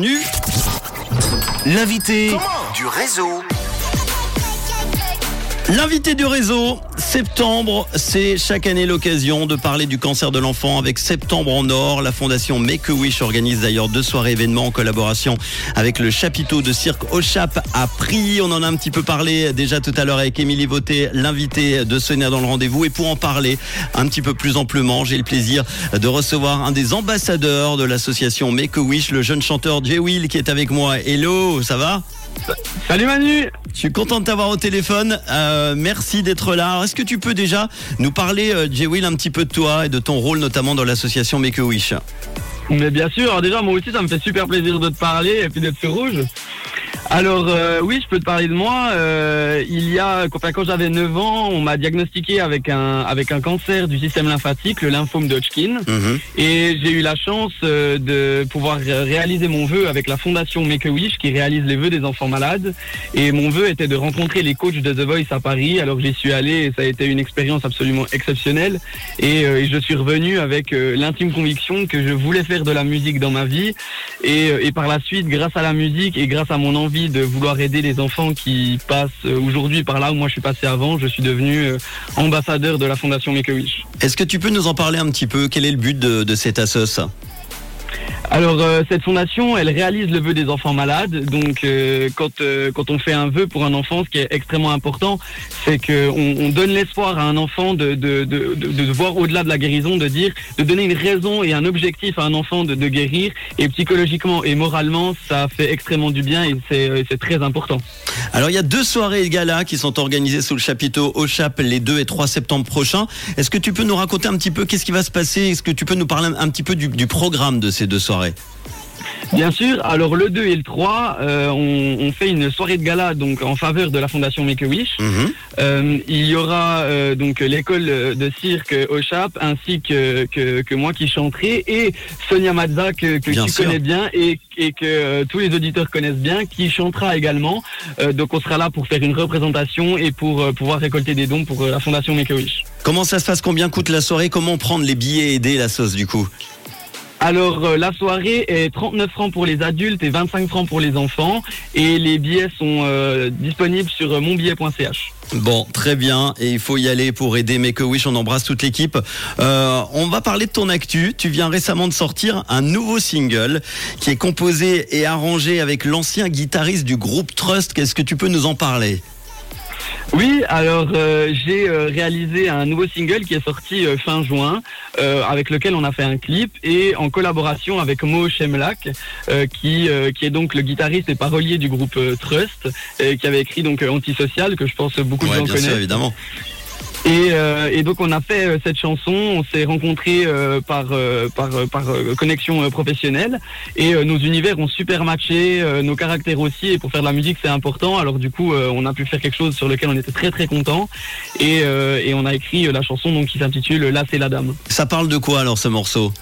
Nu. L'invité du réseau. L'invité du réseau, septembre, c'est chaque année l'occasion de parler du cancer de l'enfant avec Septembre en Or. La fondation Make a Wish organise d'ailleurs deux soirées événements en collaboration avec le chapiteau de cirque au Chap à Prix. On en a un petit peu parlé déjà tout à l'heure avec Émilie Voté, l'invité de Sonia dans le rendez-vous. Et pour en parler un petit peu plus amplement, j'ai le plaisir de recevoir un des ambassadeurs de l'association Make a Wish, le jeune chanteur Jay Will qui est avec moi. Hello, ça va? Salut Manu Je suis content de t'avoir au téléphone. Euh, merci d'être là. Alors, Est-ce que tu peux déjà nous parler, euh, Jay Will, un petit peu de toi et de ton rôle notamment dans l'association Make a Wish Mais bien sûr, déjà moi aussi ça me fait super plaisir de te parler et puis d'être sur rouge. Alors euh, oui, je peux te parler de moi. Euh, il y a, enfin, quand j'avais 9 ans, on m'a diagnostiqué avec un avec un cancer du système lymphatique, le lymphome de Hodgkin, Mhm. et j'ai eu la chance euh, de pouvoir ré- réaliser mon vœu avec la fondation Make a Wish qui réalise les vœux des enfants malades. Et mon vœu était de rencontrer les coachs de The Voice à Paris. Alors j'y suis allé et ça a été une expérience absolument exceptionnelle. Et, euh, et je suis revenu avec euh, l'intime conviction que je voulais faire de la musique dans ma vie. Et, et par la suite, grâce à la musique et grâce à mon envie de vouloir aider les enfants qui passent euh, aujourd'hui par là où moi je suis passé avant, je suis devenu euh, ambassadeur de la fondation Wish. Est-ce que tu peux nous en parler un petit peu? Quel est le but de, de cette assoce? Alors euh, cette fondation, elle réalise le vœu des enfants malades. Donc euh, quand euh, quand on fait un vœu pour un enfant, ce qui est extrêmement important, c'est que on, on donne l'espoir à un enfant de de, de, de, de voir au-delà de la guérison, de dire, de donner une raison et un objectif à un enfant de, de guérir. Et psychologiquement et moralement, ça fait extrêmement du bien et c'est très important. Alors il y a deux soirées et galas qui sont organisées sous le chapiteau au les 2 et 3 septembre prochains. Est-ce que tu peux nous raconter un petit peu qu'est-ce qui va se passer? Est-ce que tu peux nous parler un, un petit peu du, du programme de ces deux soirées? Bien sûr. Alors le 2 et le 3, euh, on, on fait une soirée de gala donc en faveur de la fondation Make a Wish. Mhm. Euh, il y aura euh, donc l'école de cirque au Chap ainsi que, que, que moi qui chanterai et Sonia Mazza que, que Bien tu sûr. connais bien et, et que tous les auditeurs connaissent bien qui chantera également. Donc on sera là pour faire une représentation et pour pouvoir récolter des dons pour la fondation Make a Wish. Comment ça se passe? Combien coûte la soirée? Comment prendre les billets et aider la sauce du coup? Alors euh, la soirée est 39 francs pour les adultes et 25 francs pour les enfants et les billets sont euh, disponibles sur euh, monbillet.ch. Bon, très bien. Et il faut y aller pour aider Make a Wish. On embrasse toute l'équipe. On va parler de ton actu. Tu viens récemment de sortir un nouveau single qui est composé et arrangé avec l'ancien guitariste du groupe Trust. Qu'est-ce que tu peux nous en parler? Oui, alors euh, j'ai euh, réalisé un nouveau single qui est sorti euh, fin juin, avec lequel on a fait un clip et en collaboration avec Mo Shemlak, qui qui est donc le guitariste et parolier du groupe Trust, euh, qui avait écrit donc Antisocial, que je pense beaucoup de gens bien sûr, connaissent. évidemment. Et, euh, et donc on a fait euh, cette chanson, on s'est rencontrés euh, par par par connexion professionnelle et nos univers ont super matché, nos caractères aussi. Et pour faire de la musique c'est important. Alors du coup on a pu faire quelque chose sur lequel on était très très content et et on a écrit la chanson donc qui s'intitule Là c'est la dame. Ça parle de quoi alors ce morceau?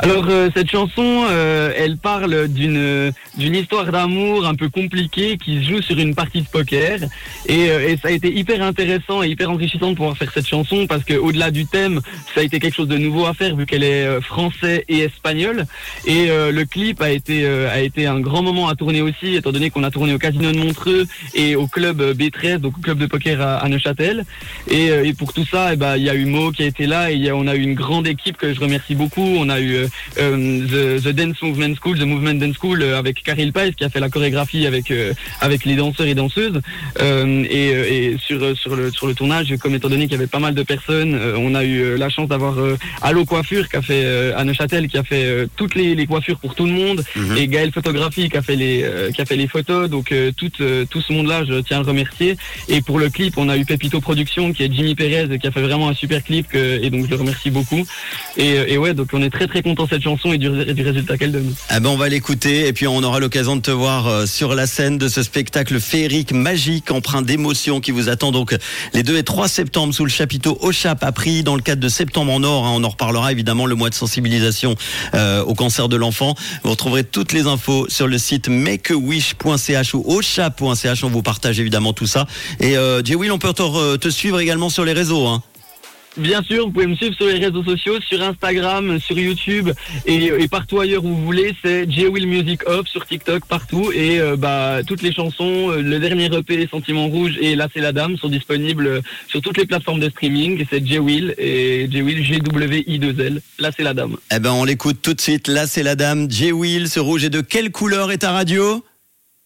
Alors euh, cette chanson, euh, elle parle d'une d'une histoire d'amour un peu compliquée qui se joue sur une partie de poker. Et, euh, et ça a été hyper intéressant et hyper enrichissant de pouvoir faire cette chanson parce que au-delà du thème, ça a été quelque chose de nouveau à faire vu qu'elle est euh, français et espagnol et euh, le clip a été euh, a été un grand moment à tourner aussi étant donné qu'on a tourné au Casino de Montreux et au club euh, B13 donc au club de poker à, Neuchâtel. Et, et pour tout ça, eh ben, il y a eu Mo qui a été là et y a, on a eu une grande équipe que je remercie beaucoup. On a eu the, the Dance Movement School, The Movement Dance School euh, avec Karel Pais qui a fait la chorégraphie avec euh, avec les danseurs et danseuses. Euh, et, euh, et sur euh, sur le sur le tournage, comme étant donné qu'il y avait pas mal de personnes, euh, on a eu euh, la chance d'avoir euh, Allo Coiffure qui a fait euh, à Neuchâtel qui a fait euh, toutes les, les coiffures pour tout le monde Mhm. et Gaël Photographie qui a fait les euh, qui a fait les photos. Donc euh, tout euh, tout ce monde-là, je tiens à le remercier. Et pour le clip, on a eu Pepito Productions qui est Jimmy Perez qui a fait vraiment un super clip que- et donc je le remercie beaucoup. Et, euh, et ouais, donc on est très très content cette chanson et du, ré- du résultat qu'elle donne. Ah ben on va l'écouter et puis on aura l'occasion de te voir euh, sur la scène de ce spectacle féerique magique empreint d'émotion qui vous attend donc les 2 et 3 septembre sous le chapiteau au Chap à Prix dans le cadre de Septembre en Or. hein. on en reparlera évidemment le mois de sensibilisation euh, au cancer de l'enfant. Vous retrouverez toutes les infos sur le site makeawish.ch ou auchap.ch. On vous partage évidemment tout ça. Et euh, Jay Will, on peut te suivre également sur les réseaux. Hein. Bien sûr, vous pouvez me suivre sur les réseaux sociaux, sur Instagram, sur YouTube et, et partout ailleurs où vous voulez. C'est J-Will Music Up sur TikTok, partout. Et euh, bah, toutes les chansons, euh, le dernier EP Sentiments Rouges et Là c'est la Dame sont disponibles euh, sur toutes les plateformes de streaming. C'est J-Will et J-Will G-W-I-2-L. Là c'est la Dame. Eh ben, on l'écoute tout de suite. Là, c'est la dame J-Will. Ce rouge est de quelle couleur est ta radio?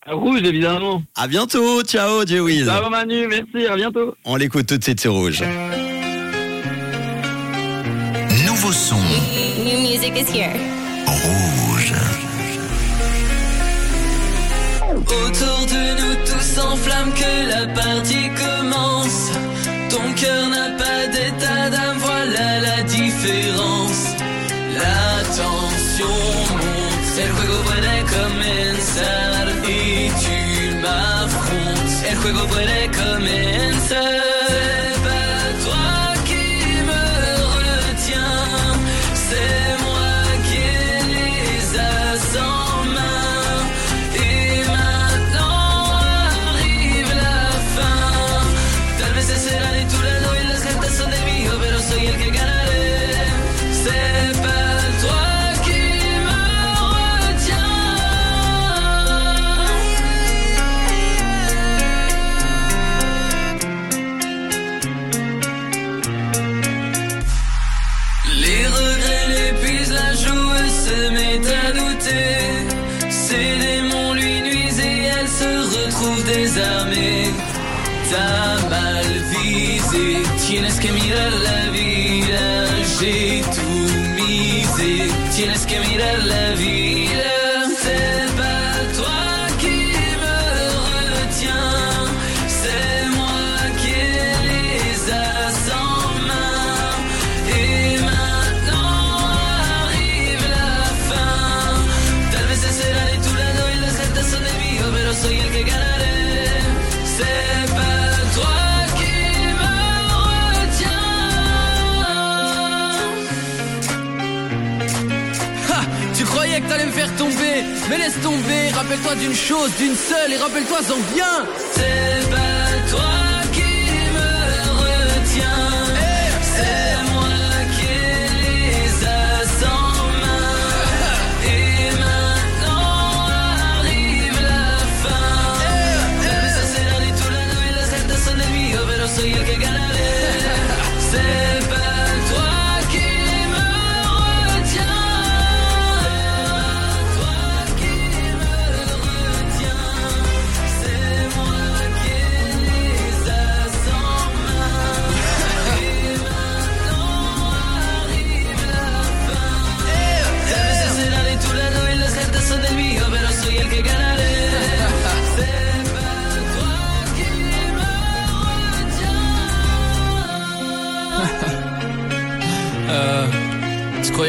Rouge évidemment. À bientôt. Ciao, J-Will. Ciao Manu, merci, à bientôt. On l'écoute tout de suite sur rouge. Nouveau son New music is here. rouge. Autour de nous tous s'enflamme que la partie commence. Ton cœur n'a pas d'état d'âme, voilà la différence. La tension monte, el juego puede comenzar y tu m'affrontes. El juego puede comenzar. Se retrouve désarmée. T'as mal visé, tienes que mirar la vida. J'ai tout misé, tienes que mirar la vida. Laisse tomber. Rappelle-toi d'une chose, d'une seule, et rappelle-toi-en bien. C'est pas toi qui me retiens.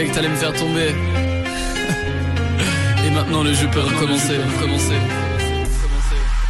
Que t'allais me faire tomber. Et maintenant le jeu peut recommencer, recommencer.